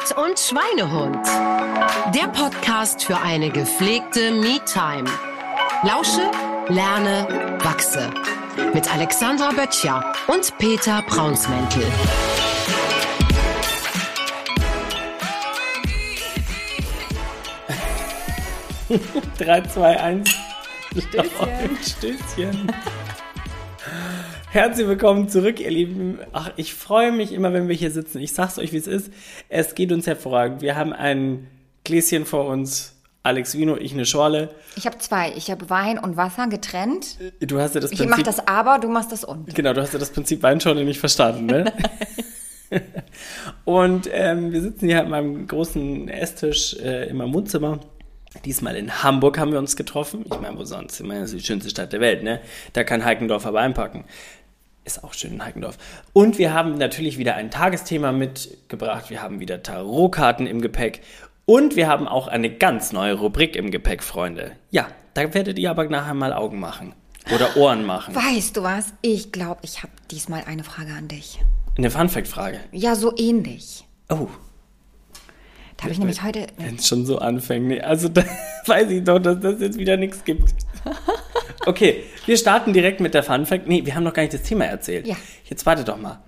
Sport und Schweinehund. Der Podcast für eine gepflegte Me-Time. Lausche, lerne, wachse. Mit Alexandra Böttcher und Peter Braunsmäntel. Drei, zwei, eins. Stößchen. Stößchen. Herzlich willkommen zurück, ihr Lieben. Ach, ich freue mich immer, wenn wir hier sitzen. Ich sag's euch, wie es ist. Es geht uns hervorragend. Wir haben ein Gläschen vor uns. Alex Vino, ich eine Schorle. Ich habe zwei. Ich habe Wein und Wasser getrennt. Du hast ja das Ich Prinzip. mache das aber, du machst das und. Genau, du hast ja das Prinzip Weinschorle nicht verstanden, ne? und ähm, wir sitzen hier an meinem großen Esstisch äh, in meinem Wohnzimmer. Diesmal in Hamburg haben wir uns getroffen. Ich meine, wo sonst? Ich meine, das ist die schönste Stadt der Welt, ne? Da kann Heikendorf aber einpacken. Ist auch schön in Heikendorf. Und wir haben natürlich wieder ein Tagesthema mitgebracht. Wir haben wieder Tarotkarten im Gepäck. Und wir haben auch eine ganz neue Rubrik im Gepäck, Freunde. Ja, da werdet ihr aber nachher mal Augen machen. Oder Ohren machen. Weißt du was? Ich glaube, ich habe diesmal eine Frage an dich. Eine Fun-Fact-Frage. Ja, so ähnlich. Oh, Da habe ich nämlich heute. wenn es schon so anfängt. Nee, also da weiß ich doch, dass das jetzt wieder nichts gibt. Okay, wir starten direkt mit der Fun-Fact. Nee, wir haben noch gar nicht das Thema erzählt. Ja. Jetzt warte doch mal.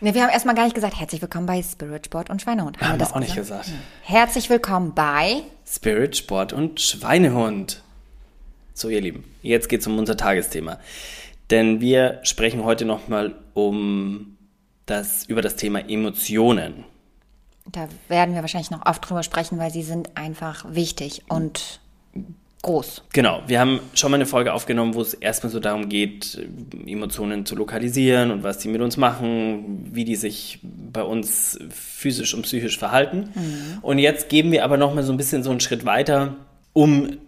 Ne, wir haben erstmal gar nicht gesagt, herzlich willkommen bei Spirit Sport und Schweinehund. Haben wir das auch nicht gesagt. Herzlich willkommen bei. Spirit, Sport und Schweinehund. So, ihr Lieben, jetzt geht's um unser Tagesthema. Denn wir sprechen heute nochmal um das, über das Thema Emotionen. Da werden wir wahrscheinlich noch oft drüber sprechen, weil sie sind einfach wichtig und groß. Genau, wir haben schon mal eine Folge aufgenommen, wo es erstmal so darum geht, Emotionen zu lokalisieren und was die mit uns machen, wie die sich bei uns physisch und psychisch verhalten. Und jetzt geben wir aber nochmal so ein bisschen so einen Schritt weiter, um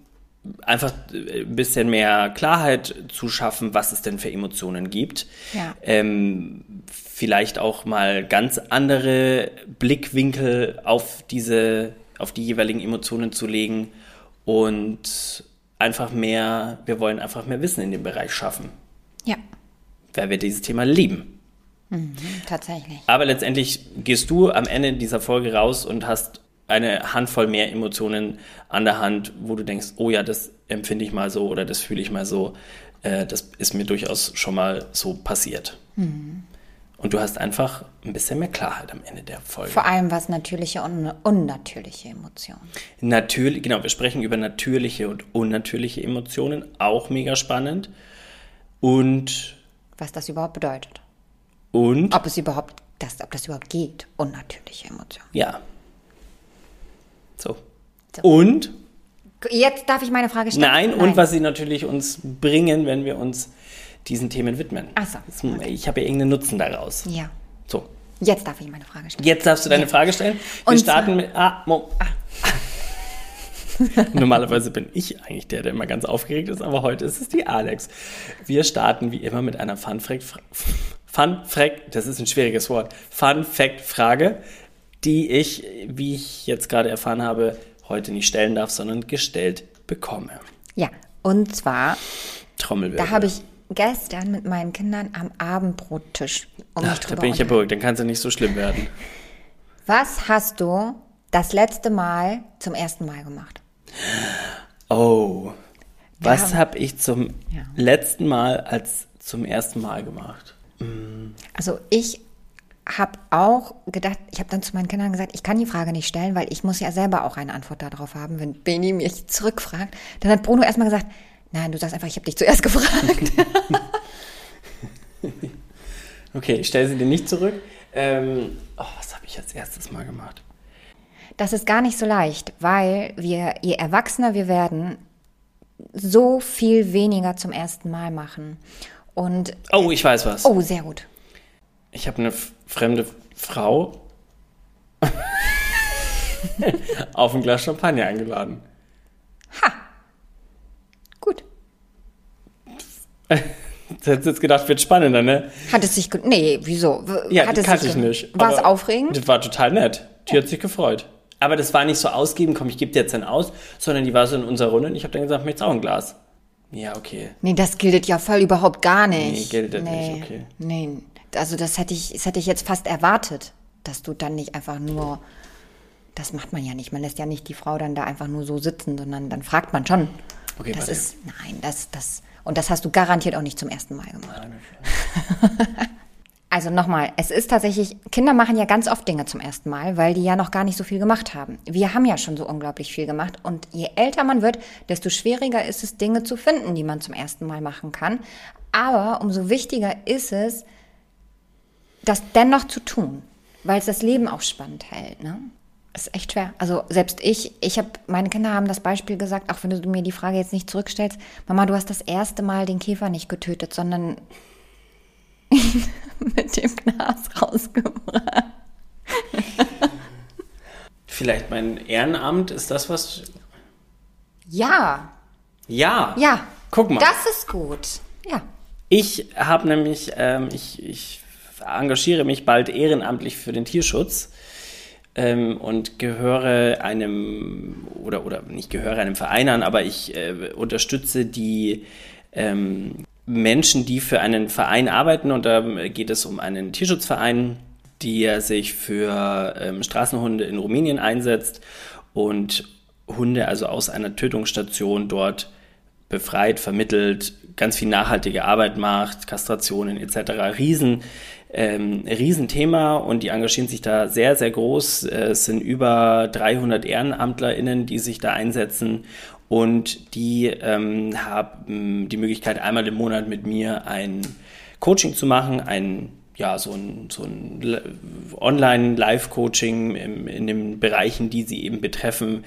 einfach ein bisschen mehr Klarheit zu schaffen, was es denn für Emotionen gibt. Ja. Ähm, vielleicht auch mal ganz andere Blickwinkel auf diese, auf die jeweiligen Emotionen zu legen und einfach mehr, wir wollen einfach mehr Wissen in dem Bereich schaffen, Ja, weil wir dieses Thema lieben. tatsächlich. Aber letztendlich gehst du am Ende dieser Folge raus und hast eine Handvoll mehr Emotionen an der Hand, wo du denkst, oh ja, das empfinde ich mal so oder das fühle ich mal so. Äh, das ist mir durchaus schon mal so passiert. Und du hast einfach ein bisschen mehr Klarheit am Ende der Folge. Vor allem was natürliche und unnatürliche Emotionen. Natürlich, genau, wir sprechen über natürliche und unnatürliche Emotionen, auch mega spannend. Und, Was das überhaupt bedeutet. und, Ob es überhaupt, das, ob das überhaupt geht. Unnatürliche Emotionen. ja. So. So. Und, Jetzt darf ich meine Frage stellen. nein, und was sie natürlich uns bringen, wenn wir uns diesen Themen widmen. Ach so, Das- Ich habe ja irgendeinen Nutzen daraus. Ja. So. Jetzt darf ich meine Frage stellen. Jetzt darfst du deine Frage stellen. Wir Und starten zwar- mit. Ah, Mo. Normalerweise bin ich eigentlich der, der immer ganz aufgeregt ist, aber heute ist es die Alex. Wir starten wie immer mit einer Fun Fact, Fun Fact, das ist ein schwieriges Wort, Fun Fact Frage, die ich, wie ich jetzt gerade erfahren habe, heute nicht stellen darf, sondern gestellt bekomme. Ja, und zwar, Trommelwirbel. da habe ich gestern mit meinen Kindern am Abendbrottisch um Ach, da bin ich ja beruhigt, dann kann es ja nicht so schlimm werden. Was hast du das letzte Mal zum ersten Mal gemacht? Oh, was haben- habe ich zum Ja. letzten Mal als zum ersten Mal gemacht? Also ich habe auch gedacht, ich habe dann zu meinen Kindern gesagt, ich kann die Frage nicht stellen, weil ich muss ja selber auch eine Antwort darauf haben, wenn Beni mich zurückfragt. Dann hat Bruno erstmal gesagt, nein, du sagst einfach, ich habe dich zuerst gefragt. Okay, ich stelle sie dir nicht zurück. Ähm, oh, was habe ich als erstes Mal gemacht? Das ist gar nicht so leicht, weil wir, je erwachsener wir werden, so viel weniger zum ersten Mal machen. Und, Oh, ich weiß was. oh, sehr gut. Ich habe eine fremde Frau auf ein Glas Champagner eingeladen. Gut. Du hättest jetzt gedacht, wird spannender, ne? Hat es sich, nee, wieso? Ja, hat kannte sich ich nicht. War es aufregend? Das war total nett. Die hat sich gefreut. Aber das war nicht so ausgeben, komm, ich gebe dir jetzt einen aus, sondern die war so in unserer Runde und ich habe dann gesagt, möchtest du auch ein Glas? Ja, okay. Nee, das gilt ja voll überhaupt gar nicht. Nee, gilt nicht, okay. Nee, also das hätte ich, das hätte ich jetzt fast erwartet, dass du dann nicht einfach nur das macht man ja nicht. Man lässt ja nicht die Frau dann da einfach nur so sitzen, sondern dann fragt man schon. Okay, das warte. ist, nein, das, das, und das hast du garantiert auch nicht zum ersten Mal gemacht. Also nochmal, es ist tatsächlich, Kinder machen ja ganz oft Dinge zum ersten Mal, weil die ja noch gar nicht so viel gemacht haben. Wir haben ja schon so unglaublich viel gemacht und je älter man wird, desto schwieriger ist es, Dinge zu finden, die man zum ersten Mal machen kann. Aber umso wichtiger ist es, das dennoch zu tun, weil es das Leben auch spannend hält. Ne? Ist echt schwer. Also selbst ich, ich habe, meine Kinder haben das Beispiel gesagt, auch wenn du mir die Frage jetzt nicht zurückstellst, Mama, du hast das erste Mal den Käfer nicht getötet, sondern mit dem Glas rausgebracht. Vielleicht mein Ehrenamt, ist das was? Ja, Ja. ja. Guck mal. Das ist gut. Ja. Ich habe nämlich, ähm, ich, ich engagiere mich bald ehrenamtlich für den Tierschutz ähm, und gehöre einem, oder, oder nicht gehöre einem Verein an, aber ich äh, unterstütze die ähm, Menschen, die für einen Verein arbeiten und da geht es um einen Tierschutzverein, der sich für ähm, Straßenhunde in Rumänien einsetzt und Hunde also aus einer Tötungsstation dort befreit, vermittelt, ganz viel nachhaltige Arbeit macht, Kastrationen etc. Riesen, ähm, Riesenthema und die engagieren sich da sehr, sehr groß. Es sind über 300 EhrenamtlerInnen, die sich da einsetzen und die ähm, haben die Möglichkeit, einmal im Monat mit mir ein Coaching zu machen, ein ja, so ein, so ein Li- Online-Live-Coaching in den Bereichen, die sie eben betreffen,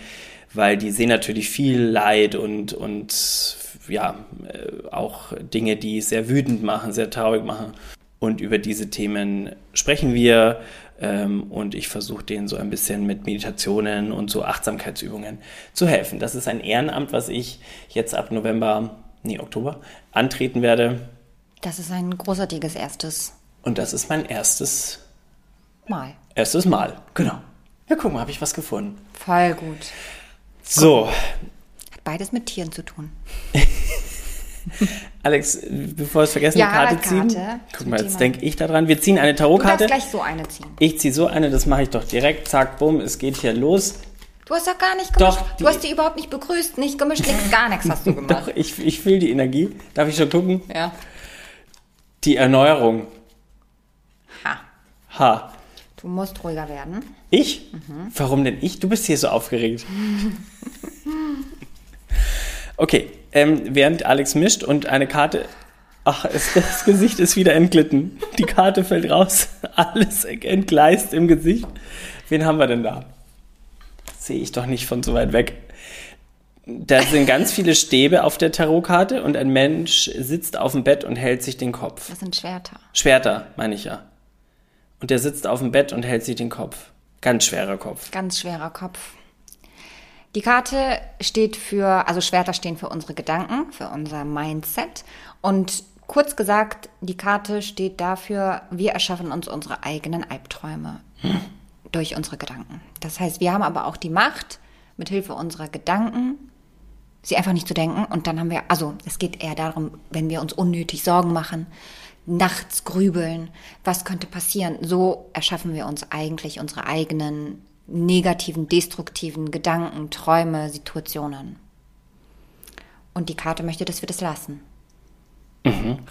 weil die sehen natürlich viel Leid und, und ja, äh, auch Dinge, die sehr wütend machen, sehr traurig machen. Und über diese Themen sprechen wir ähm, und ich versuche denen so ein bisschen mit Meditationen und so Achtsamkeitsübungen zu helfen. Das ist ein Ehrenamt, was ich jetzt ab November, nee, Oktober antreten werde. Das ist ein großartiges erstes Und das ist mein erstes, Mal. erstes Mal. Genau. Ja, guck mal, habe ich was gefunden. Voll gut. So, Hat beides mit Tieren zu tun. Alex, bevor wir es vergessen, Ja, Karte Karte ziehen. Guck mal, jetzt denke ich daran. Wir ziehen eine Du darfst Tarotkarte. gleich so eine ziehen. Ich ziehe so eine, das mache ich doch direkt. Zack, bumm, es geht hier los. Du hast doch gar nicht gemischt. Doch, du hast die überhaupt nicht begrüßt, nicht gemischt, nichts, gar nichts hast du gemacht. Doch, ich, ich fühle die Energie. Darf ich schon gucken? Ja. Die Erneuerung. Ha. Ha. Du musst ruhiger werden. Ich? Mhm. Warum denn ich? Du bist hier so aufgeregt. Okay, ähm, während Alex mischt und eine Karte. Ach, es, das Gesicht ist wieder entglitten. Die Karte fällt raus. Alles entgleist im Gesicht. Wen haben wir denn da? Sehe ich doch nicht von so weit weg. Da sind ganz viele Stäbe auf der Tarotkarte und ein Mensch sitzt auf dem Bett und hält sich den Kopf. Das sind Schwerter. Schwerter, meine ich ja. Und der sitzt auf dem Bett und hält sich den Kopf. Ganz schwerer Kopf. Ganz schwerer Kopf. Die Karte steht für, also Schwerter stehen für unsere Gedanken, für unser Mindset. Und kurz gesagt, die Karte steht dafür, wir erschaffen uns unsere eigenen Albträume durch unsere Gedanken. Das heißt, wir haben aber auch die Macht, mit Hilfe unserer Gedanken sie einfach nicht zu denken. Und dann haben wir, also es geht eher darum, wenn wir uns unnötig Sorgen machen, nachts grübeln, was könnte passieren, so erschaffen wir uns eigentlich unsere eigenen negativen, destruktiven Gedanken, Träume, Situationen. Und die Karte möchte, dass wir das lassen.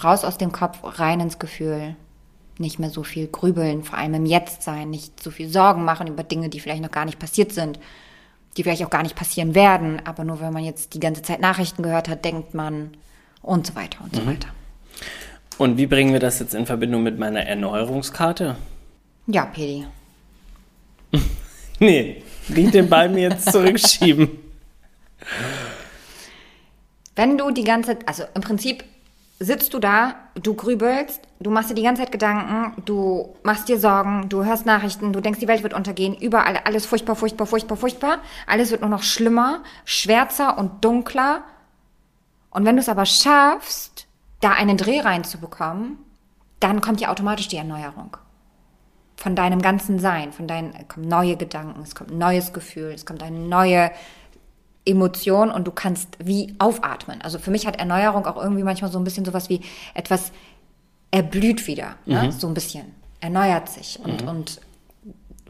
Raus aus dem Kopf, rein ins Gefühl. Nicht mehr so viel grübeln, vor allem im Jetzt sein, nicht so viel Sorgen machen über Dinge, die vielleicht noch gar nicht passiert sind, die vielleicht auch gar nicht passieren werden, aber nur wenn man jetzt die ganze Zeit Nachrichten gehört hat, denkt man und so weiter und so weiter. Und wie bringen wir das jetzt in Verbindung mit meiner Erneuerungskarte? Ja, Pedi. Nee, nicht den Ball mir jetzt zurückschieben. Wenn du die ganze, also im Prinzip sitzt du da, du grübelst, du machst dir die ganze Zeit Gedanken, du machst dir Sorgen, du hörst Nachrichten, du denkst, die Welt wird untergehen, überall alles furchtbar, furchtbar, furchtbar, furchtbar, alles wird nur noch schlimmer, schwärzer und dunkler. Und wenn du es aber schaffst, da einen Dreh reinzubekommen, dann kommt ja automatisch die Erneuerung. Von deinem ganzen Sein, von deinen, es kommen neue Gedanken, es kommt ein neues Gefühl, es kommt eine neue Emotion und du kannst wie aufatmen. Also für mich hat Erneuerung auch irgendwie manchmal so ein bisschen sowas wie etwas erblüht wieder, ne? so ein bisschen, erneuert sich und, und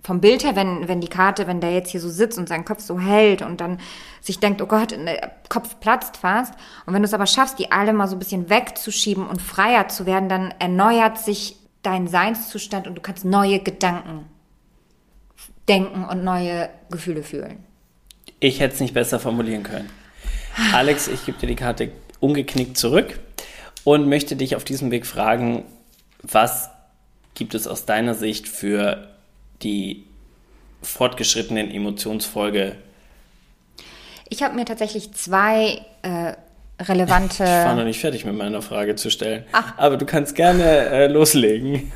vom Bild her, wenn, wenn die Karte, wenn der jetzt hier so sitzt und seinen Kopf so hält und dann sich denkt, oh Gott, der Kopf platzt fast. Und wenn du es aber schaffst, die alle mal so ein bisschen wegzuschieben und freier zu werden, dann erneuert sich dein Seinszustand und du kannst neue Gedanken denken und neue Gefühle fühlen. Ich hätte es nicht besser formulieren können. Alex, ich gebe dir die Karte ungeknickt zurück und möchte dich auf diesem Weg fragen, was gibt es aus deiner Sicht für die fortgeschrittenen Emotionsfolge? Ich habe mir tatsächlich zwei äh, relevante. Ich war noch nicht fertig mit meiner Frage zu stellen. Ach. Aber du kannst gerne äh, loslegen.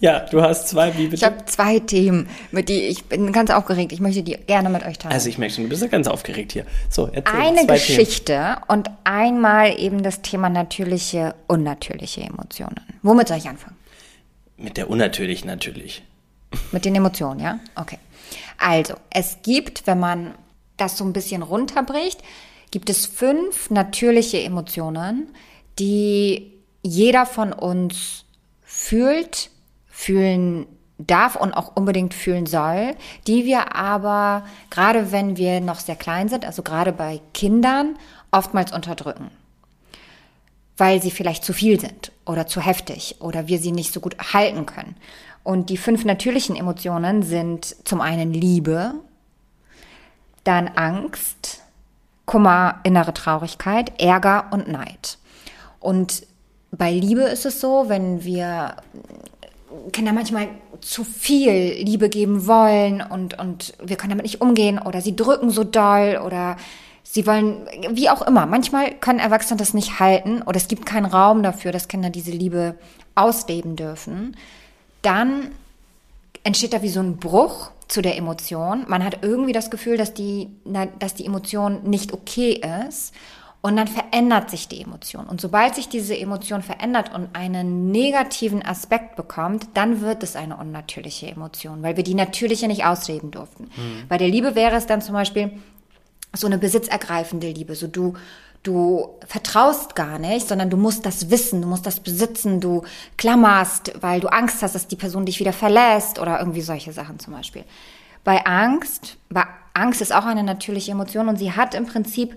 Ja, du hast zwei, wie bitte? Ich habe zwei Themen, mit die ich bin ganz aufgeregt. Ich möchte die gerne mit euch teilen. Also ich merke schon, du bist ja ganz aufgeregt hier. So, erzähl Eine zwei Geschichte Themen. und einmal eben das Thema natürliche, unnatürliche Emotionen. Womit soll ich anfangen? Mit der unnatürlichen natürlich. Mit den Emotionen, ja? Okay. Also, es gibt, wenn man das so ein bisschen runterbricht, gibt es fünf natürliche Emotionen, die jeder von uns fühlt, fühlen darf und auch unbedingt fühlen soll, die wir aber, gerade wenn wir noch sehr klein sind, also gerade bei Kindern, oftmals unterdrücken weil sie vielleicht zu viel sind oder zu heftig oder wir sie nicht so gut halten können. Und die fünf natürlichen Emotionen sind zum einen Liebe, dann Angst, Kummer, innere Traurigkeit, Ärger und Neid. Und bei Liebe ist es so, wenn wir Kinder manchmal zu viel Liebe geben wollen und, und wir können damit nicht umgehen oder sie drücken so doll oder Sie wollen, wie auch immer, manchmal können Erwachsene das nicht halten oder es gibt keinen Raum dafür, dass Kinder diese Liebe ausleben dürfen. Dann entsteht da wie so ein Bruch zu der Emotion. Man hat irgendwie das Gefühl, dass die, dass die Emotion nicht okay ist. Und dann verändert sich die Emotion. Und sobald sich diese Emotion verändert und einen negativen Aspekt bekommt, dann wird es eine unnatürliche Emotion, weil wir die natürliche nicht ausleben durften. Mhm. Bei der Liebe wäre es dann zum Beispiel, so eine besitzergreifende Liebe. So du, du vertraust gar nicht, sondern du musst das wissen, du musst das besitzen, du klammerst, weil du Angst hast, dass die Person dich wieder verlässt oder irgendwie solche Sachen zum Beispiel. Bei Angst, bei Angst ist auch eine natürliche Emotion und sie hat im Prinzip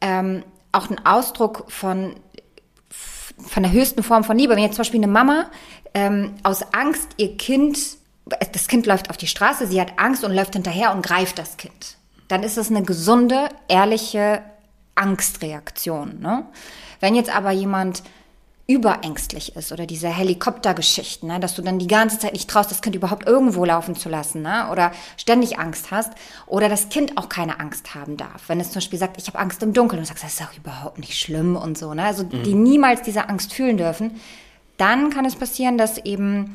ähm, auch einen Ausdruck von von der höchsten Form von Liebe. Wenn jetzt zum Beispiel eine Mama ähm, aus Angst ihr Kind, das Kind läuft auf die Straße, sie hat Angst und läuft hinterher und greift das Kind dann ist es eine gesunde, ehrliche Angstreaktion. Ne? Wenn jetzt aber jemand überängstlich ist oder diese Helikoptergeschichten, ne, dass du dann die ganze Zeit nicht traust, das Kind überhaupt irgendwo laufen zu lassen ne, oder ständig Angst hast oder das Kind auch keine Angst haben darf. Wenn es zum Beispiel sagt, ich habe Angst im Dunkeln und du sagst, das ist auch überhaupt nicht schlimm und so, ne, also mhm. die niemals diese Angst fühlen dürfen, dann kann es passieren, dass eben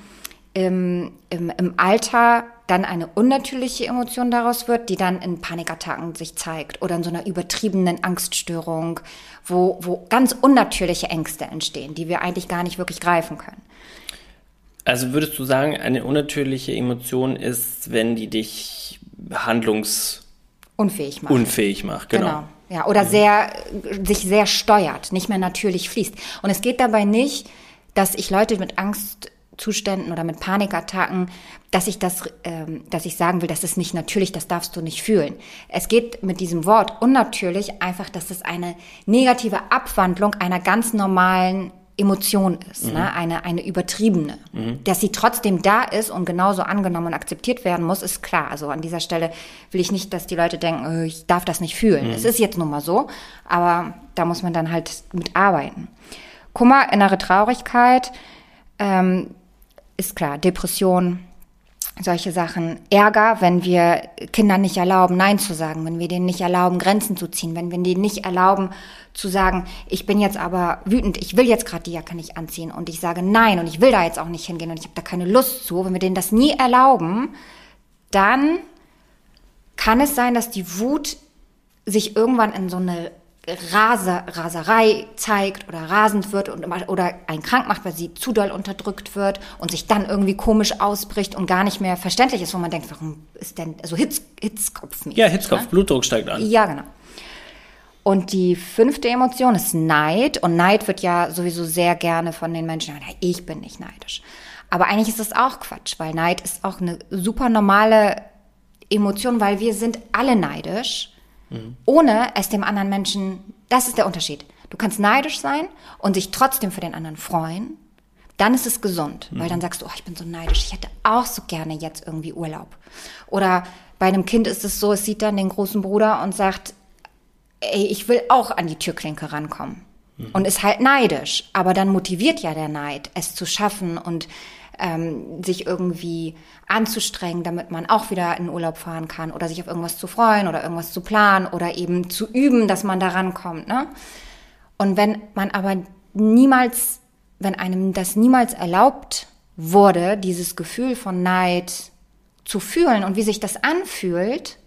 im, im, im Alter dann eine unnatürliche Emotion daraus wird, die dann in Panikattacken sich zeigt oder in so einer übertriebenen Angststörung, wo, wo ganz unnatürliche Ängste entstehen, die wir eigentlich gar nicht wirklich greifen können. Also würdest du sagen, eine unnatürliche Emotion ist, wenn die dich handlungsunfähig macht. Unfähig macht, genau. genau. Ja, oder mhm. sehr, sich sehr steuert, nicht mehr natürlich fließt. Und es geht dabei nicht, dass ich Leute mit Angst Zuständen oder mit Panikattacken, dass ich das, ähm, dass ich sagen will, das ist nicht natürlich, das darfst du nicht fühlen. Es geht mit diesem Wort unnatürlich einfach, dass es eine negative Abwandlung einer ganz normalen Emotion ist, mhm. ne? eine, eine übertriebene. Mhm. Dass sie trotzdem da ist und genauso angenommen und akzeptiert werden muss, ist klar. Also an dieser Stelle will ich nicht, dass die Leute denken, oh, ich darf das nicht fühlen. Mhm. Es ist jetzt nun mal so, aber da muss man dann halt mit arbeiten. Kummer, innere Traurigkeit, ähm, ist klar, Depression, solche Sachen. Ärger, wenn wir Kindern nicht erlauben, Nein zu sagen, wenn wir denen nicht erlauben, Grenzen zu ziehen, wenn wir denen nicht erlauben zu sagen, ich bin jetzt aber wütend, ich will jetzt gerade die Jacke nicht anziehen und ich sage Nein und ich will da jetzt auch nicht hingehen und ich habe da keine Lust zu, wenn wir denen das nie erlauben, dann kann es sein, dass die Wut sich irgendwann in so eine Rase, Raserei zeigt oder rasend wird und, oder einen krank macht, weil sie zu doll unterdrückt wird und sich dann irgendwie komisch ausbricht und gar nicht mehr verständlich ist, wo man denkt, warum ist denn, also Hitz, Hitzkopf Ja, Hitzkopf, ne? Blutdruck steigt an. Ja, genau. Und die fünfte Emotion ist Neid und Neid wird ja sowieso sehr gerne von den Menschen, ich bin nicht neidisch. Aber eigentlich ist das auch Quatsch, weil Neid ist auch eine super normale Emotion, weil wir sind alle neidisch, ohne es dem anderen Menschen, das ist der Unterschied. Du kannst neidisch sein und sich trotzdem für den anderen freuen. Dann ist es gesund, weil dann sagst du, oh, ich bin so neidisch, ich hätte auch so gerne jetzt irgendwie Urlaub. Oder bei einem Kind ist es so, es sieht dann den großen Bruder und sagt, ey, ich will auch an die Türklinke rankommen. Und ist halt neidisch. Aber dann motiviert ja der Neid, es zu schaffen und ähm, sich irgendwie anzustrengen, damit man auch wieder in Urlaub fahren kann oder sich auf irgendwas zu freuen oder irgendwas zu planen oder eben zu üben, dass man da rankommt. Ne? Und wenn man aber niemals, wenn einem das niemals erlaubt wurde, dieses Gefühl von Neid zu fühlen und wie sich das anfühlt,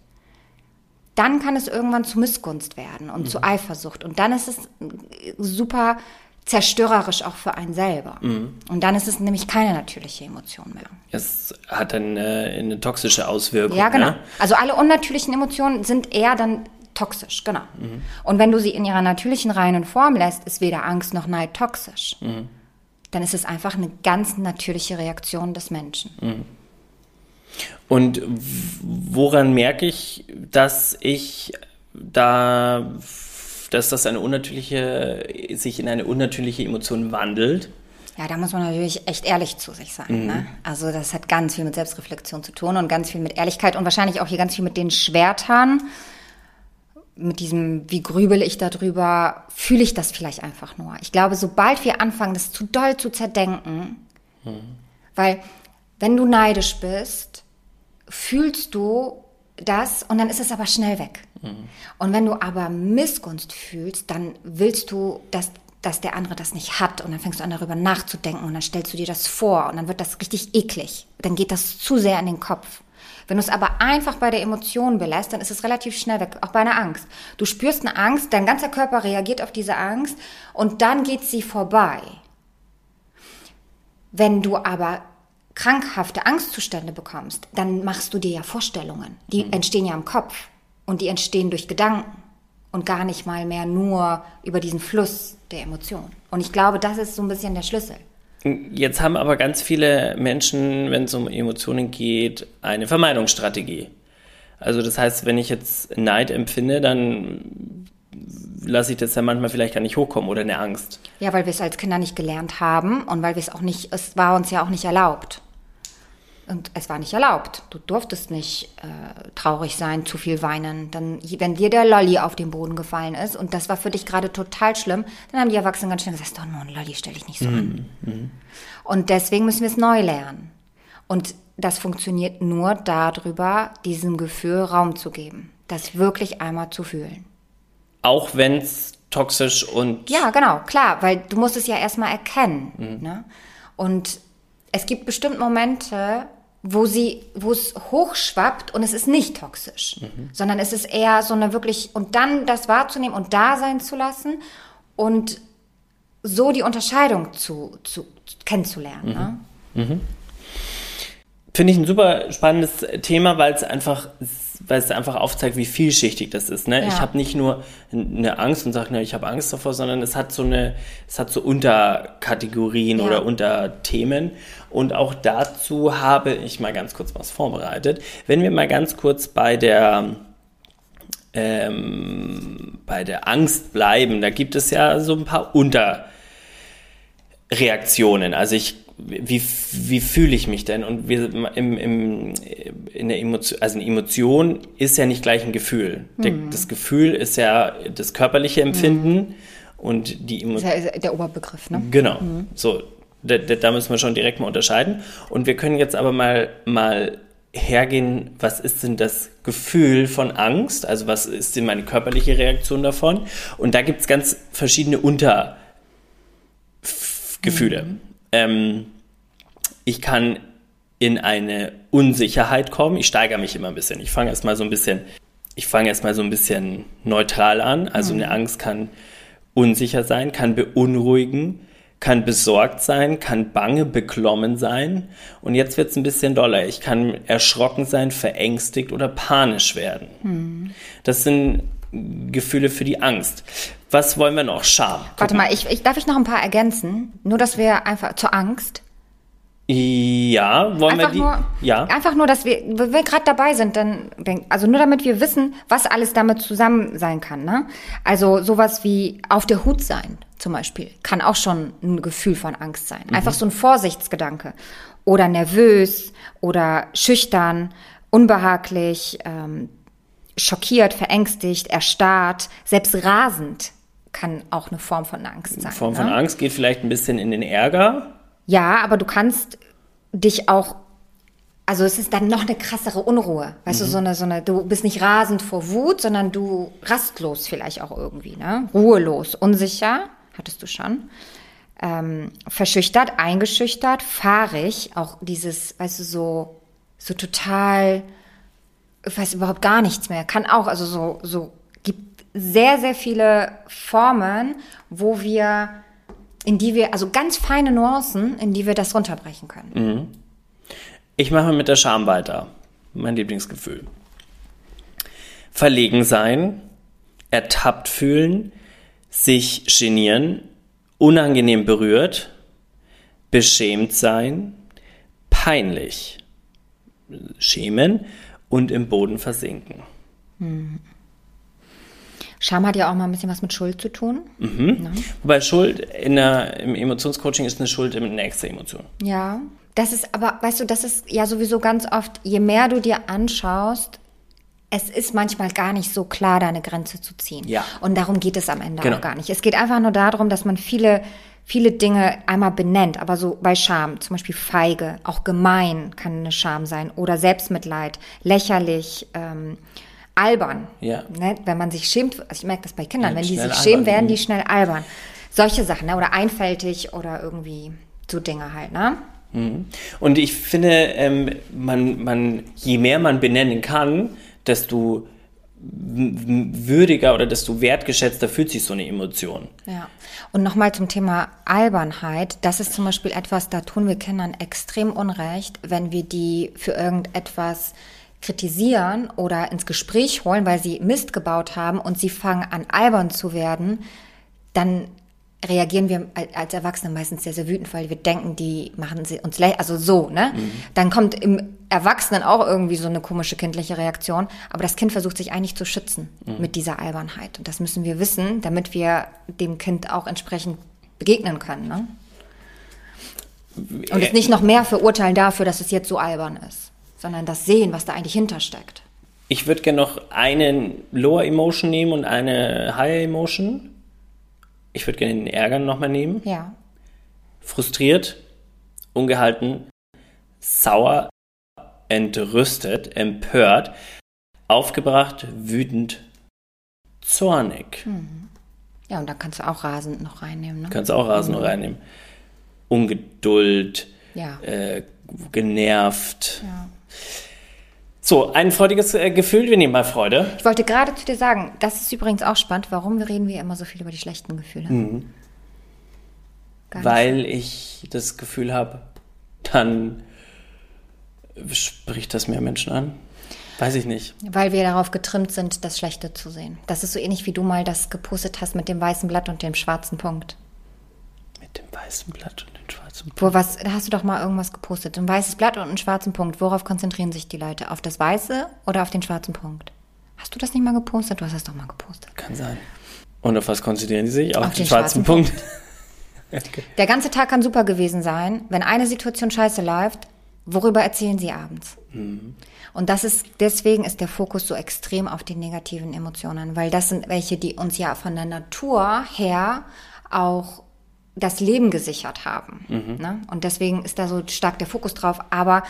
dann kann es irgendwann zu Missgunst werden und zu Eifersucht. Und dann ist es super zerstörerisch auch für einen selber. Und dann ist es nämlich keine natürliche Emotion mehr. Es hat dann äh, eine toxische Auswirkung. Ja, genau. Ne? Also alle unnatürlichen Emotionen sind eher dann toxisch, genau. Und wenn du sie in ihrer natürlichen reinen Form lässt, ist weder Angst noch Neid toxisch. Dann ist es einfach eine ganz natürliche Reaktion des Menschen. Und w- woran merke ich, dass ich da, dass das eine unnatürliche, sich in eine unnatürliche Emotion wandelt? Ja, da muss man natürlich echt ehrlich zu sich sein. Ne? Also das hat ganz viel mit Selbstreflexion zu tun und ganz viel mit Ehrlichkeit und wahrscheinlich auch hier ganz viel mit den Schwertern, mit diesem, wie grübel ich darüber, fühle ich das vielleicht einfach nur. Ich glaube, sobald wir anfangen, das zu doll zu zerdenken, weil wenn du neidisch bist, fühlst du das und dann ist es aber schnell weg. Und wenn du aber Missgunst fühlst, dann willst du, dass, dass der andere das nicht hat und dann fängst du an darüber nachzudenken und dann stellst du dir das vor und dann wird das richtig eklig. Dann geht das zu sehr in den Kopf. Wenn du es aber einfach bei der Emotion belässt, dann ist es relativ schnell weg, auch bei einer Angst. Du spürst eine Angst, dein ganzer Körper reagiert auf diese Angst und dann geht sie vorbei. Wenn du aber krankhafte Angstzustände bekommst, dann machst du dir ja Vorstellungen. Die entstehen ja im Kopf und die entstehen durch Gedanken und gar nicht mal mehr nur über diesen Fluss der Emotionen. Und ich glaube, das ist so ein bisschen der Schlüssel. Jetzt haben aber ganz viele Menschen, wenn es um Emotionen geht, eine Vermeidungsstrategie. Also das heißt, wenn ich jetzt Neid empfinde, dann lasse ich das ja manchmal vielleicht gar nicht hochkommen oder eine Angst. Ja, weil wir es als Kinder nicht gelernt haben und weil wir es auch nicht, es war uns ja auch nicht erlaubt. Und es war nicht erlaubt. Du durftest nicht äh, traurig sein, zu viel weinen. Dann, wenn dir der Lolli auf den Boden gefallen ist und das war für dich gerade total schlimm, dann haben die Erwachsenen ganz schnell gesagt, doch nur ein Lolli, stell dich nicht so an. Und deswegen müssen wir es neu lernen. Und das funktioniert nur darüber, diesem Gefühl Raum zu geben. Das wirklich einmal zu fühlen. Auch wenn es toxisch und Ja, genau, klar, weil du musst es ja erstmal erkennen. Ne? Und es gibt bestimmt Momente, wo sie, wo es hochschwappt und es ist nicht toxisch, sondern es ist eher so eine wirklich, und dann das wahrzunehmen und da sein zu lassen und so die Unterscheidung zu, zu kennenzulernen. Ne? Finde ich ein super spannendes Thema, weil es einfach, weil es einfach aufzeigt, wie vielschichtig das ist. Ne? Ja. Ich habe nicht nur eine Angst und sage, ne, ich habe Angst davor, sondern es hat so eine, es hat so Unterkategorien Ja. oder Unterthemen. Und auch dazu habe ich mal ganz kurz was vorbereitet. Wenn wir mal ganz kurz bei der ähm, bei der Angst bleiben, da gibt es ja so ein paar Unterreaktionen. Also ich, wie, wie fühle ich mich denn? Und wir im, im, in der Emotion, also eine Emotion ist ja nicht gleich ein Gefühl. Der, das Gefühl ist ja das körperliche Empfinden und die Emotion. Das ist ja der Oberbegriff, ne? Genau. So, da, da, müssen wir schon direkt mal unterscheiden. Und wir können jetzt aber mal, mal hergehen, was ist denn das Gefühl von Angst? Also was ist denn meine körperliche Reaktion davon? Und da gibt es ganz verschiedene Untergefühle. Ähm, ich kann in eine Unsicherheit kommen. Ich steigere mich immer ein bisschen. Ich fange erstmal so ein bisschen, ich fange erstmal so ein bisschen neutral an. Also eine Angst kann unsicher sein, kann beunruhigen, kann besorgt sein, kann bange, beklommen sein. Und jetzt wird es ein bisschen doller. Ich kann erschrocken sein, verängstigt oder panisch werden. Das sind Gefühle für die Angst. Was wollen wir noch? Scham. Guck Warte mal, ich, ich, darf ich noch ein paar ergänzen? Nur, dass wir einfach zur Angst. Ja, wollen Einfach wir die? nur, ja. einfach nur, dass wir, wenn wir gerade dabei sind, dann, also nur damit wir wissen, was alles damit zusammen sein kann. Ne? Also sowas wie auf der Hut sein zum Beispiel kann auch schon ein Gefühl von Angst sein. Einfach so ein Vorsichtsgedanke oder nervös oder schüchtern, unbehaglich, ähm, schockiert, verängstigt, erstarrt, selbst rasend kann auch eine Form von Angst sein. Form von ne? Angst geht vielleicht ein bisschen in den Ärger. Ja, aber du kannst dich auch, also es ist dann noch eine krassere Unruhe. Weißt du, so eine, so eine, du bist nicht rasend vor Wut, sondern du rastlos vielleicht auch irgendwie, ne? Ruhelos, unsicher, hattest du schon. Ähm, verschüchtert, eingeschüchtert, fahrig, auch dieses, weißt du, so, so total, ich weiß überhaupt gar nichts mehr. Kann auch, also so, so, gibt sehr, sehr viele Formen, wo wir, in die wir, also ganz feine Nuancen, in die wir das runterbrechen können. Ich mache mit der Scham weiter. Mein Lieblingsgefühl. Verlegen sein, ertappt fühlen, sich genieren, unangenehm berührt, beschämt sein, peinlich, schämen und im Boden versinken. Scham hat ja auch mal ein bisschen was mit Schuld zu tun. Wobei Schuld in der, im Emotionscoaching ist eine Schuld eine extra Emotion. Ja. Das ist aber, weißt du, das ist ja sowieso ganz oft, je mehr du dir anschaust, es ist manchmal gar nicht so klar, da eine Grenze zu ziehen. Ja. Und darum geht es am Ende Genau. auch gar nicht. Es geht einfach nur darum, dass man viele, viele Dinge einmal benennt. Aber so bei Scham, zum Beispiel feige, auch gemein kann eine Scham sein oder Selbstmitleid, lächerlich, ähm, albern. Ja. Ne? Wenn man sich schämt, also ich merke das bei Kindern, Ja, wenn die sich schämen, werden Mhm. die schnell albern. Solche Sachen, ne? oder einfältig oder irgendwie so Dinge halt, ne? Und ich finde, ähm, man, man, je mehr man benennen kann, desto würdiger oder desto wertgeschätzter fühlt sich so eine Emotion. Ja. Und nochmal zum Thema Albernheit. Das ist zum Beispiel etwas, da tun wir Kindern extrem Unrecht, wenn wir die für irgendetwas kritisieren oder ins Gespräch holen, weil sie Mist gebaut haben und sie fangen an albern zu werden, dann reagieren wir als Erwachsene meistens sehr, sehr wütend, weil wir denken, die machen sie uns leid, also so, ne? Dann kommt im Erwachsenen auch irgendwie so eine komische kindliche Reaktion, aber das Kind versucht sich eigentlich zu schützen mit dieser Albernheit. Und das müssen wir wissen, damit wir dem Kind auch entsprechend begegnen können, ne? Und es nicht noch mehr verurteilen dafür, dass es jetzt so albern ist, sondern das sehen, was da eigentlich hintersteckt. Ich würde gerne noch eine Lower Emotion nehmen und eine Higher Emotion. Ich würde gerne den Ärger nochmal nehmen. Ja. Frustriert, ungehalten, sauer, entrüstet, empört, aufgebracht, wütend, zornig. Ja, und da kannst du auch rasend noch reinnehmen, ne? Kannst auch Rasen reinnehmen. Ungeduld, Ja. äh, genervt. ja. So, ein freudiges äh, Gefühl, wir nehmen mal Freude. Ich wollte gerade zu dir sagen, das ist übrigens auch spannend, warum reden wir immer so viel über die schlechten Gefühle? Nicht. Weil ich das Gefühl habe, dann spricht das mehr Menschen an. Weiß ich nicht. Weil wir darauf getrimmt sind, das Schlechte zu sehen. Das ist so ähnlich wie du mal das gepostet hast mit dem weißen Blatt und dem schwarzen Punkt. Mit dem weißen Blatt und dem schwarzen Wo was, da hast du doch mal irgendwas gepostet. Ein weißes Blatt und einen schwarzen Punkt. Worauf konzentrieren sich die Leute? Auf das Weiße oder auf den schwarzen Punkt? Hast du das nicht mal gepostet? Du hast das doch mal gepostet. Kann sein. Und auf was konzentrieren die sich? Auf, Auf den, den schwarzen, schwarzen Punkt. Der ganze Tag kann super gewesen sein. Wenn eine Situation scheiße läuft, worüber erzählen sie abends? Und das ist, deswegen ist der Fokus so extrem auf die negativen Emotionen, weil das sind welche, die uns ja von der Natur her auch das Leben gesichert haben. Ne? Und deswegen ist da so stark der Fokus drauf. Aber,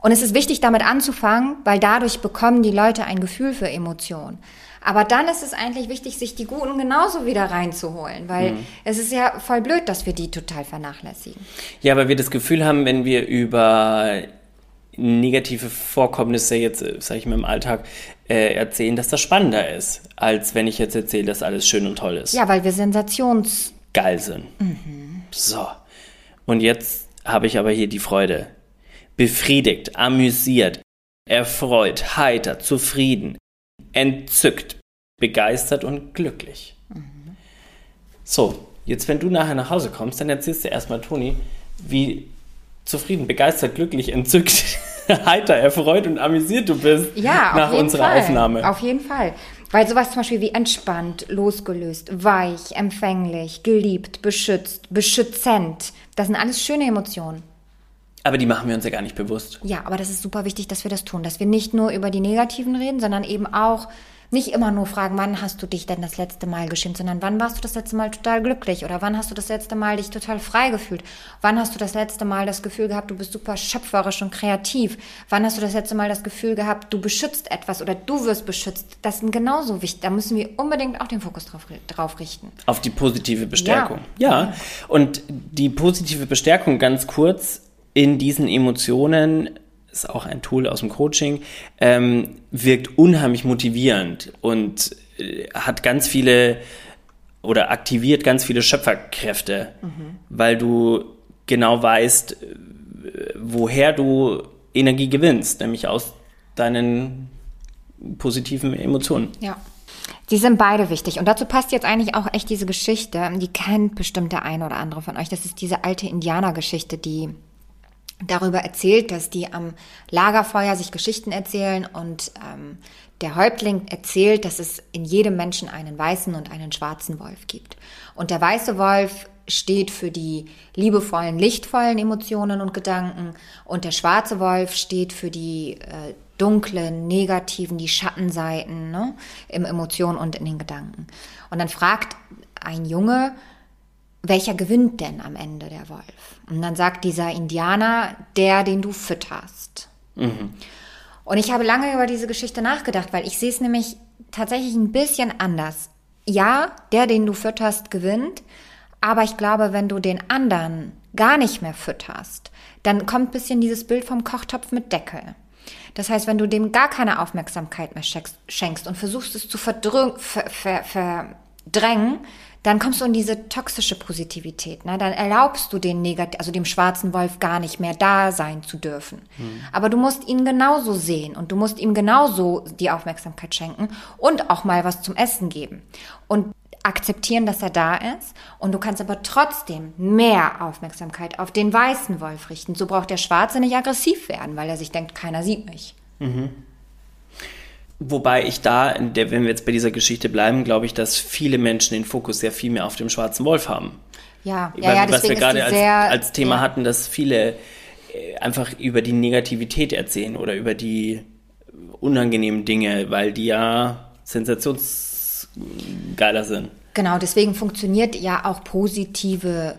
und es ist wichtig, damit anzufangen, weil dadurch bekommen die Leute ein Gefühl für Emotionen. Aber dann ist es eigentlich wichtig, sich die Guten genauso wieder reinzuholen, weil es ist ja voll blöd, dass wir die total vernachlässigen. Ja, weil wir das Gefühl haben, wenn wir über negative Vorkommnisse jetzt, äh, sag ich mal, im Alltag äh, erzählen, dass das spannender ist, als wenn ich jetzt erzähle, dass alles schön und toll ist. Ja, weil wir Sensations... Geil sind. So. Und jetzt habe ich aber hier die Freude. Befriedigt, amüsiert, erfreut, heiter, zufrieden, entzückt, begeistert und glücklich. So, jetzt wenn du nachher nach Hause kommst, dann erzählst du erstmal Toni, wie zufrieden, begeistert, glücklich, entzückt, heiter, erfreut und amüsiert du bist Ja, nach unserer Fall. Aufnahme. Auf jeden Fall. Weil sowas zum Beispiel wie entspannt, losgelöst, weich, empfänglich, geliebt, beschützt, beschützend, das sind alles schöne Emotionen. Aber die machen wir uns ja gar nicht bewusst. Ja, aber das ist super wichtig, dass wir das tun, dass wir nicht nur über die negativen reden, sondern eben auch nicht immer nur fragen, wann hast du dich denn das letzte Mal geschämt, sondern wann warst du das letzte Mal total glücklich oder wann hast du das letzte Mal dich total frei gefühlt? Wann hast du das letzte Mal das Gefühl gehabt, du bist super schöpferisch und kreativ? Wann hast du das letzte Mal das Gefühl gehabt, du beschützt etwas oder du wirst beschützt? Das sind genauso wichtig. Da müssen wir unbedingt auch den Fokus drauf, drauf richten. Auf die positive Bestärkung. Ja. Und die positive Bestärkung ganz kurz in diesen Emotionen ist auch ein Tool aus dem Coaching, ähm, wirkt unheimlich motivierend und äh, hat ganz viele oder aktiviert ganz viele Schöpferkräfte, weil du genau weißt, äh, woher du Energie gewinnst, nämlich aus deinen positiven Emotionen. Ja. Die sind beide wichtig. Und dazu passt jetzt eigentlich auch echt diese Geschichte. Die kennt bestimmt der eine oder andere von euch. Das ist diese alte Indianergeschichte, die darüber erzählt, dass die am Lagerfeuer sich Geschichten erzählen und ähm, der Häuptling erzählt, dass es in jedem Menschen einen weißen und einen schwarzen Wolf gibt. Und der weiße Wolf steht für die liebevollen, lichtvollen Emotionen und Gedanken und der schwarze Wolf steht für die äh, dunklen, negativen, die Schattenseiten ne, im Emotionen und in den Gedanken. Und dann fragt ein Junge, welcher gewinnt denn am Ende der Wolf? Und dann sagt dieser Indianer, der, den du fütterst. Und ich habe lange über diese Geschichte nachgedacht, weil ich sehe es nämlich tatsächlich ein bisschen anders. Ja, der, den du fütterst, gewinnt, aber ich glaube, wenn du den anderen gar nicht mehr fütterst, dann kommt ein bisschen dieses Bild vom Kochtopf mit Deckel. Das heißt, wenn du dem gar keine Aufmerksamkeit mehr schenkst und versuchst es zu verdrängen, ver, ver, verdrängen dann kommst du in diese toxische Positivität. Ne? Dann erlaubst du den Negat also dem schwarzen Wolf gar nicht mehr da sein zu dürfen. Mhm. Aber du musst ihn genauso sehen und du musst ihm genauso die Aufmerksamkeit schenken und auch mal was zum Essen geben. Und akzeptieren, dass er da ist. Und du kannst aber trotzdem mehr Aufmerksamkeit auf den weißen Wolf richten. So braucht der Schwarze nicht aggressiv werden, weil er sich denkt, keiner sieht mich. Mhm. Wobei ich da, der, wenn wir jetzt bei dieser Geschichte bleiben, glaube ich, dass viele Menschen den Fokus sehr viel mehr auf dem schwarzen Wolf haben. Ja, Weil, ja, ja was wir gerade als, sehr, als Thema ja. hatten, dass viele äh, einfach über die Negativität erzählen oder über die unangenehmen Dinge, weil die ja sensationsgeiler sind. Genau, deswegen funktioniert ja auch positive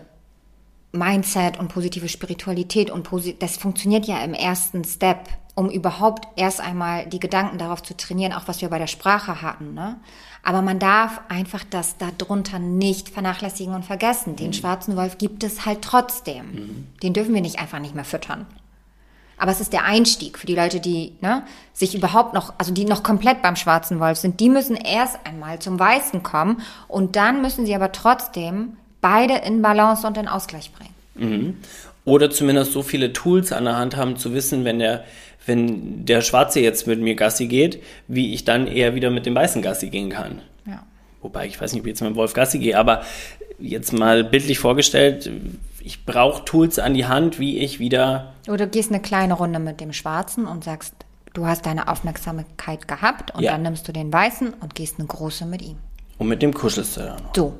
Mindset und positive Spiritualität und posi das funktioniert ja im ersten Step, um überhaupt erst einmal die Gedanken darauf zu trainieren, auch was wir bei der Sprache hatten. Ne? Aber man darf einfach das darunter nicht vernachlässigen und vergessen. Den schwarzen Wolf gibt es halt trotzdem. Den dürfen wir nicht einfach nicht mehr füttern. Aber es ist der Einstieg für die Leute, die ne, sich überhaupt noch, also die noch komplett beim schwarzen Wolf sind. Die müssen erst einmal zum Weißen kommen und dann müssen sie aber trotzdem beide in Balance und in Ausgleich bringen. Oder zumindest so viele Tools an der Hand haben, zu wissen, wenn der, wenn der Schwarze jetzt mit mir Gassi geht, wie ich dann eher wieder mit dem Weißen Gassi gehen kann. Ja. Wobei, ich weiß nicht, ob ich jetzt mit dem Wolf Gassi gehe, aber jetzt mal bildlich vorgestellt, ich brauche Tools an die Hand, wie ich wieder. Oder du gehst eine kleine Runde mit dem Schwarzen und sagst, du hast deine Aufmerksamkeit gehabt und Ja. dann nimmst du den Weißen und gehst eine große mit ihm. Und mit dem kuschelst du dann noch. So.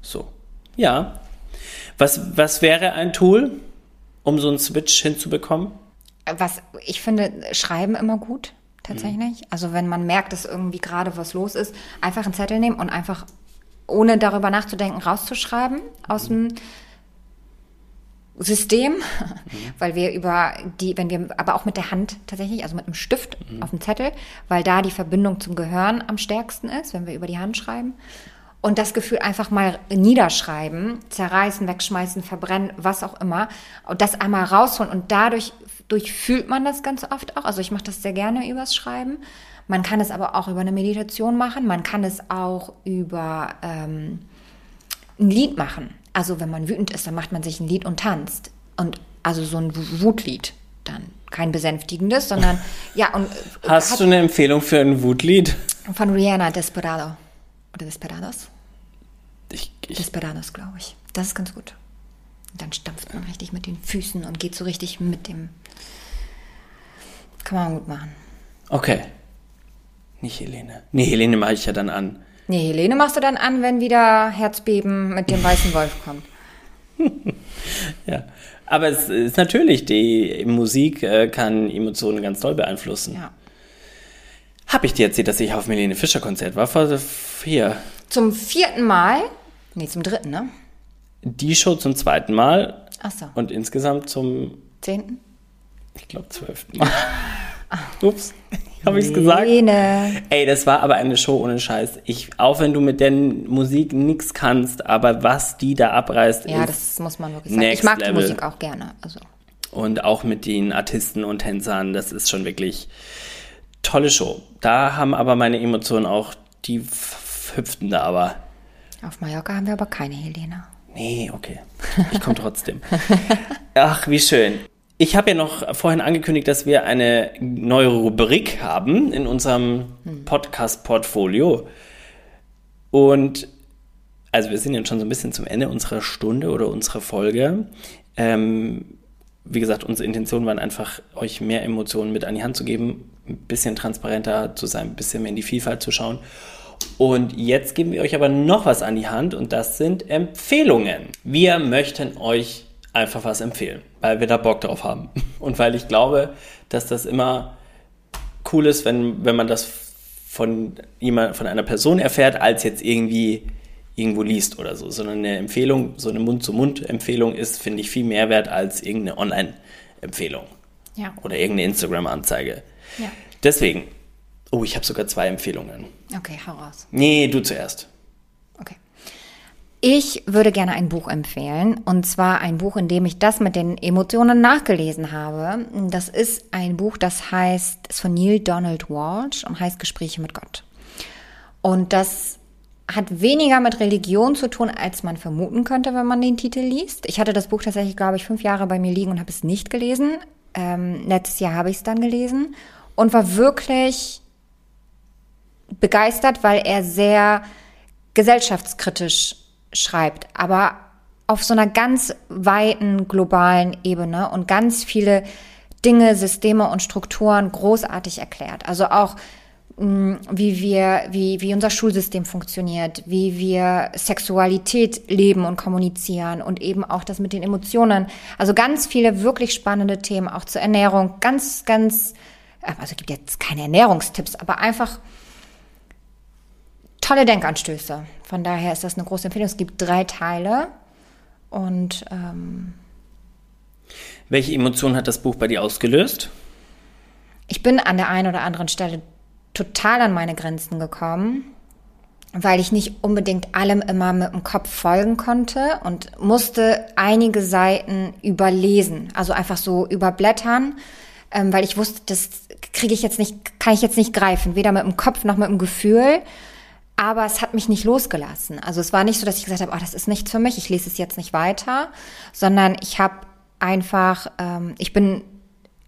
So. Ja. Was, was wäre ein Tool, um so einen Switch hinzubekommen? Was ich finde, schreiben immer gut, tatsächlich. Also wenn man merkt, dass irgendwie gerade was los ist, einfach einen Zettel nehmen und einfach, ohne darüber nachzudenken, rauszuschreiben aus dem System, weil wir über die, wenn wir, aber auch mit der Hand tatsächlich, also mit einem Stift auf dem Zettel, weil da die Verbindung zum Gehirn am stärksten ist, wenn wir über die Hand schreiben. Und das Gefühl einfach mal niederschreiben, zerreißen, wegschmeißen, verbrennen, was auch immer. Und das einmal rausholen. Und dadurch durchfühlt man das ganz oft auch. Also ich mache das sehr gerne übers Schreiben. Man kann es aber auch über eine Meditation machen. Man kann es auch über ähm, ein Lied machen. Also wenn man wütend ist, dann macht man sich ein Lied und tanzt. Und also so ein Wutlied dann. Kein besänftigendes, sondern ja und äh, Hast hat du eine Empfehlung für ein Wutlied? von Rihanna Desperado. Oder Desperados? Ich, ich, Desperados, glaube ich. Das ist ganz gut. Und dann stampft man richtig mit den Füßen und geht so richtig mit dem. Kann man gut machen. Okay. Nicht Helene. Nee, Helene mache ich ja dann an. Nee, Helene machst du dann an, wenn wieder Herzbeben mit dem weißen Wolf kommt. Ja. Aber es ist natürlich, die Musik äh, kann Emotionen ganz doll beeinflussen. Ja. Hab ich dir erzählt, dass ich auf Helene Fischer Konzert war? Vor hier. Zum vierten Mal. Nee, zum dritten, ne? Die Show zum zweiten Mal Ach so. und insgesamt zum, Zehnten? ich glaube, zwölften Mal. Ups, habe ich's gesagt? Helene. Ey, das war aber eine Show ohne Scheiß. Ich, auch wenn du mit der Musik nichts kannst, aber was die da abreißt, Ja, ist das muss man wirklich sagen. Ich mag Level. die Musik auch gerne. Also. und auch mit den Artisten und Tänzern, das ist schon wirklich tolle Show. Da haben aber meine Emotionen auch, die hüpften da aber. Auf Mallorca haben wir aber keine Helene. Nee, okay. Ich komme trotzdem. Ach, wie schön. Ich habe ja noch vorhin angekündigt, dass wir eine neue Rubrik haben in unserem Podcast-Portfolio. Und also wir sind jetzt schon so ein bisschen zum Ende unserer Stunde oder unserer Folge. Ähm, wie gesagt, unsere Intention waren einfach, euch mehr Emotionen mit an die Hand zu geben, ein bisschen transparenter zu sein, ein bisschen mehr in die Vielfalt zu schauen. Und jetzt geben wir euch aber noch was an die Hand und das sind Empfehlungen. Wir möchten euch einfach was empfehlen, weil wir da Bock drauf haben. Und weil ich glaube, dass das immer cool ist, wenn, wenn man das von jemand, von einer Person erfährt, als jetzt irgendwie irgendwo liest oder so, sondern eine Empfehlung, so eine Mund-zu-Mund-Empfehlung ist, finde ich, viel mehr wert als irgendeine Online-Empfehlung Ja. oder irgendeine Instagram-Anzeige. Ja. Deswegen, oh, ich habe sogar zwei Empfehlungen. Okay, hau raus. Nee, du zuerst. Okay. Ich würde gerne ein Buch empfehlen. Und zwar ein Buch, in dem ich das mit den Emotionen nachgelesen habe. Das ist ein Buch, das heißt, ist von Neil Donald Walsh und heißt Gespräche mit Gott. Und das hat weniger mit Religion zu tun, als man vermuten könnte, wenn man den Titel liest. Ich hatte das Buch tatsächlich, glaube ich, fünf Jahre bei mir liegen und habe es nicht gelesen. Ähm, letztes Jahr habe ich es dann gelesen und war wirklich begeistert, weil er sehr gesellschaftskritisch schreibt, aber auf so einer ganz weiten globalen Ebene und ganz viele Dinge, Systeme und Strukturen großartig erklärt. Also auch mh, wie wir, wie, wie unser Schulsystem funktioniert, wie wir Sexualität leben und kommunizieren und eben auch das mit den Emotionen. Also ganz viele wirklich spannende Themen, auch zur Ernährung. Ganz, ganz, also gibt jetzt keine Ernährungstipps, aber einfach tolle Denkanstöße. Von daher ist das eine große Empfehlung. Es gibt drei Teile und ähm, Welche Emotion hat das Buch bei dir ausgelöst? ich bin an der einen oder anderen Stelle total an meine Grenzen gekommen, weil ich nicht unbedingt allem immer mit dem Kopf folgen konnte und musste einige Seiten überlesen, also einfach so überblättern, ähm, weil ich wusste, das kriege ich jetzt nicht, kann ich jetzt nicht greifen, weder mit dem Kopf noch mit dem Gefühl. Aber es hat mich nicht losgelassen. Also es war nicht so, dass ich gesagt habe, oh, das ist nichts für mich, ich lese es jetzt nicht weiter, sondern ich habe einfach, ähm, ich bin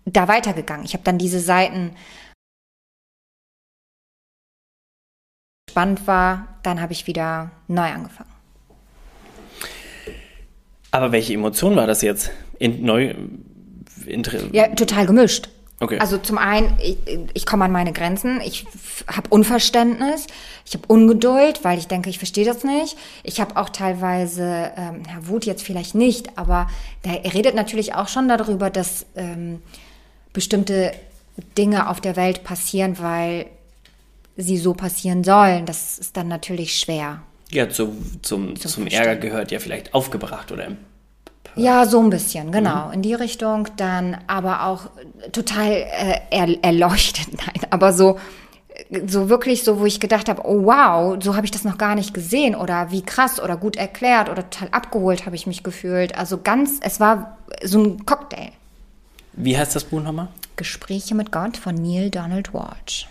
da weitergegangen. Ich habe dann diese Seiten spannend war, dann habe ich wieder neu angefangen. Aber welche Emotion war das jetzt? In, neu, inter, Ja, total gemischt. Okay. Also zum einen, ich, ich komme an meine Grenzen, ich habe Unverständnis, ich habe Ungeduld, weil ich denke, ich verstehe das nicht. Ich habe auch teilweise, ähm, ja, Wut jetzt vielleicht nicht, aber da, er redet natürlich auch schon darüber, dass ähm, bestimmte Dinge auf der Welt passieren, weil sie so passieren sollen. Das ist dann natürlich schwer. ja, zu, zum, zum Verstehen. Ärger gehört ja vielleicht aufgebracht oder Ja, so ein bisschen, genau, in die Richtung. Dann aber auch total äh, er, erleuchtet, nein, aber so, so wirklich so, wo ich gedacht habe, oh wow, so habe ich das noch gar nicht gesehen oder wie krass oder gut erklärt oder total abgeholt habe ich mich gefühlt. Also ganz, es war so ein Cocktail. Wie heißt das Buch nochmal? Gespräche mit Gott von Neil Donald Walsh.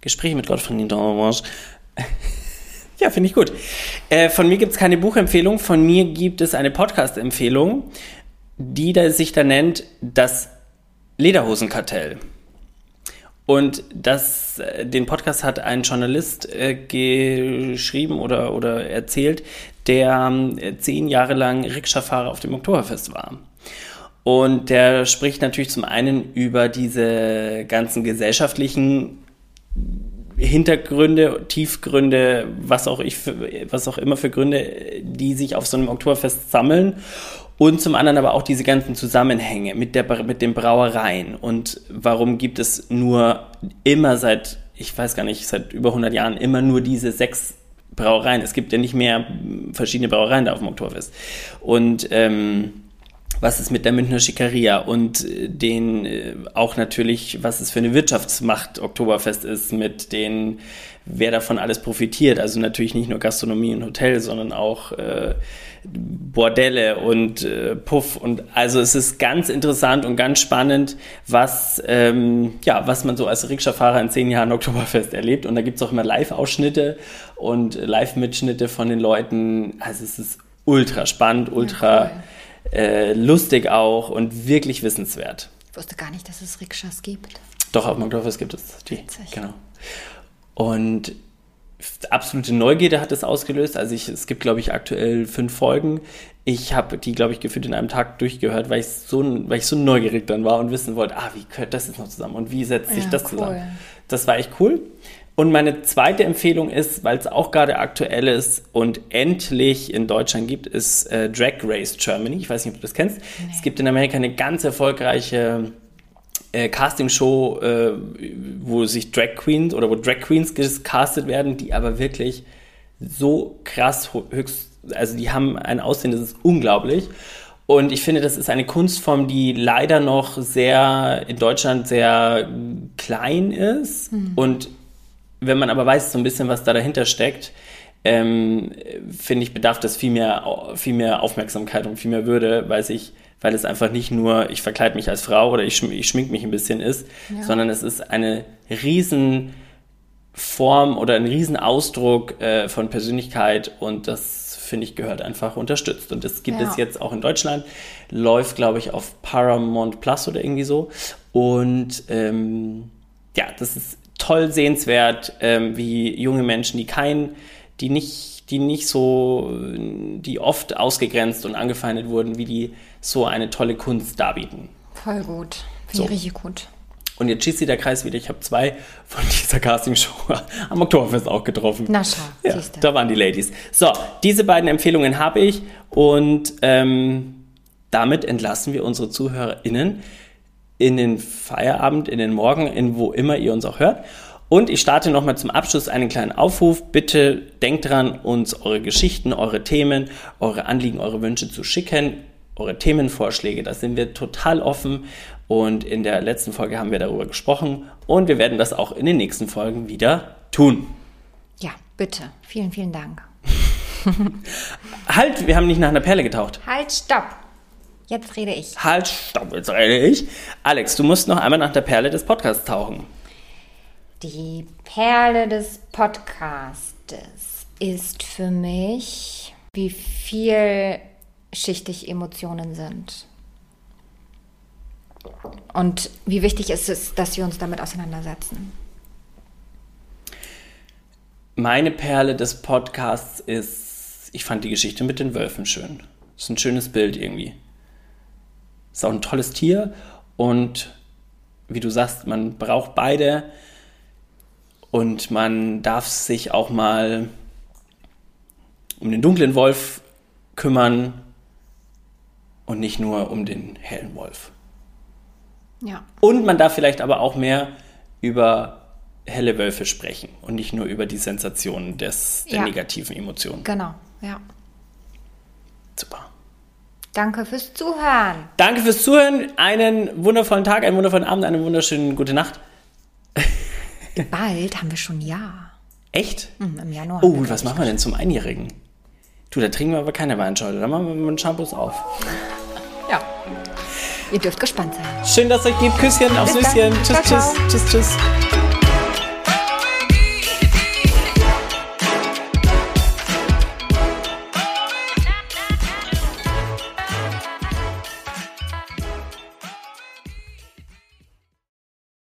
Gespräche mit Gott von Nina Orange. Ja, finde ich gut. Äh, von mir gibt es keine Buchempfehlung, von mir gibt es eine Podcast-Empfehlung, die da sich da nennt das Lederhosenkartell. Und das, äh, den Podcast hat ein Journalist äh, geschrieben oder, oder erzählt, der äh, zehn Jahre lang Rikscha-Fahrer auf dem Oktoberfest war. Und der spricht natürlich zum einen über diese ganzen gesellschaftlichen Hintergründe, Tiefgründe, was auch ich für, was auch immer für Gründe, die sich auf so einem Oktoberfest sammeln. Und zum anderen aber auch diese ganzen Zusammenhänge mit, der, mit den Brauereien. Und warum gibt es nur immer seit, ich weiß gar nicht, seit über 100 Jahren immer nur diese sechs Brauereien. Es gibt ja nicht mehr verschiedene Brauereien da auf dem Oktoberfest. Und ähm, was ist mit der Münchner Schickeria und äh, den äh, auch natürlich, was es für eine Wirtschaftsmacht Oktoberfest ist, mit den, wer davon alles profitiert. Also natürlich nicht nur Gastronomie und Hotel, sondern auch äh, Bordelle und äh, Puff und also es ist ganz interessant und ganz spannend, was ähm, ja was man so als Rikscha-Fahrer in zehn Jahren Oktoberfest erlebt und da gibt es auch immer Live-Ausschnitte und Live-Mitschnitte von den Leuten. Also es ist ultra spannend, ultra ja, cool äh, lustig auch und wirklich wissenswert. Ich wusste gar nicht, dass es Rikschas gibt. Doch, auf McDorfes gibt es die. Witzig. Genau. Und absolute Neugierde hat es ausgelöst. Also ich, es gibt, glaube ich, aktuell fünf Folgen. Ich habe die, glaube ich, gefühlt in einem Tag durchgehört, weil ich so, weil ich so neugierig dann war und wissen wollte, ah, wie gehört das jetzt noch zusammen und wie setzt sich ja, das cool. zusammen. Das war echt cool. Und meine zweite Empfehlung ist, weil es auch gerade aktuell ist und endlich in Deutschland gibt, ist äh, Drag Race Germany. Ich weiß nicht, ob du das kennst. Nee. Es gibt in Amerika eine ganz erfolgreiche äh, Castingshow, äh, wo sich Drag Queens oder wo Drag Queens gecastet werden, die aber wirklich so krass höchst, also die haben ein Aussehen, das ist unglaublich. Und ich finde, das ist eine Kunstform, die leider noch sehr in Deutschland sehr klein ist mhm. und wenn man aber weiß so ein bisschen, was da dahinter steckt, ähm, finde ich, bedarf das viel mehr, viel mehr Aufmerksamkeit und viel mehr Würde, weil ich, weil es einfach nicht nur, ich verkleide mich als Frau oder ich, schm ich schmink mich ein bisschen ist, ja. sondern es ist eine riesen Form oder ein riesen Ausdruck äh, von Persönlichkeit und das finde ich gehört einfach unterstützt und das gibt ja. es jetzt auch in Deutschland, läuft glaube ich auf Paramount Plus oder irgendwie so und ähm, ja, das ist toll sehenswert, ähm, wie junge Menschen, die kein, die nicht, die nicht so, die oft ausgegrenzt und angefeindet wurden, wie die so eine tolle Kunst darbieten. Voll gut. Finde so. ich richtig gut. Und jetzt schießt sich der Kreis wieder. Ich habe zwei von dieser Castingshow am Oktoberfest auch getroffen. Na schau, ja, Da waren die Ladies. So, diese beiden Empfehlungen habe ich und ähm, damit entlassen wir unsere ZuhörerInnen in den Feierabend, in den Morgen, in wo immer ihr uns auch hört. Und ich starte nochmal zum Abschluss einen kleinen Aufruf. Bitte denkt dran, uns eure Geschichten, eure Themen, eure Anliegen, eure Wünsche zu schicken, eure Themenvorschläge. Da sind wir total offen. Und in der letzten Folge haben wir darüber gesprochen. Und wir werden das auch in den nächsten Folgen wieder tun. Ja, bitte. Vielen, vielen Dank. halt, wir haben nicht nach einer Perle getaucht. Halt, stopp. Jetzt rede ich. Halt, stopp, jetzt rede ich. Alex, du musst noch einmal nach der Perle des Podcasts tauchen. Die Perle des Podcastes ist für mich, wie vielschichtig Emotionen sind. Und wie wichtig ist es, dass wir uns damit auseinandersetzen. Meine Perle des Podcasts ist, ich fand die Geschichte mit den Wölfen schön. Das ist ein schönes Bild irgendwie. Ist auch ein tolles Tier und wie du sagst, man braucht beide und man darf sich auch mal um den dunklen Wolf kümmern und nicht nur um den hellen Wolf. Ja. Und man darf vielleicht aber auch mehr über helle Wölfe sprechen und nicht nur über die Sensationen des, der ja. negativen Emotionen. Genau, ja. Super. Danke fürs Zuhören. Danke fürs Zuhören. Einen wundervollen Tag, einen wundervollen Abend, eine wunderschöne gute Nacht. Bald haben wir schon ein Jahr. Echt? Mhm, Im Januar. Oh, was machen wir denn zum Einjährigen? Du, da trinken wir aber keine Weinschorle. Da machen wir mit den Shampoos auf. Ja. Ihr dürft gespannt sein. Schön, dass es euch gibt. Küsschen auf Süßchen. Tschüss, tschüss, tschüss, tschüss.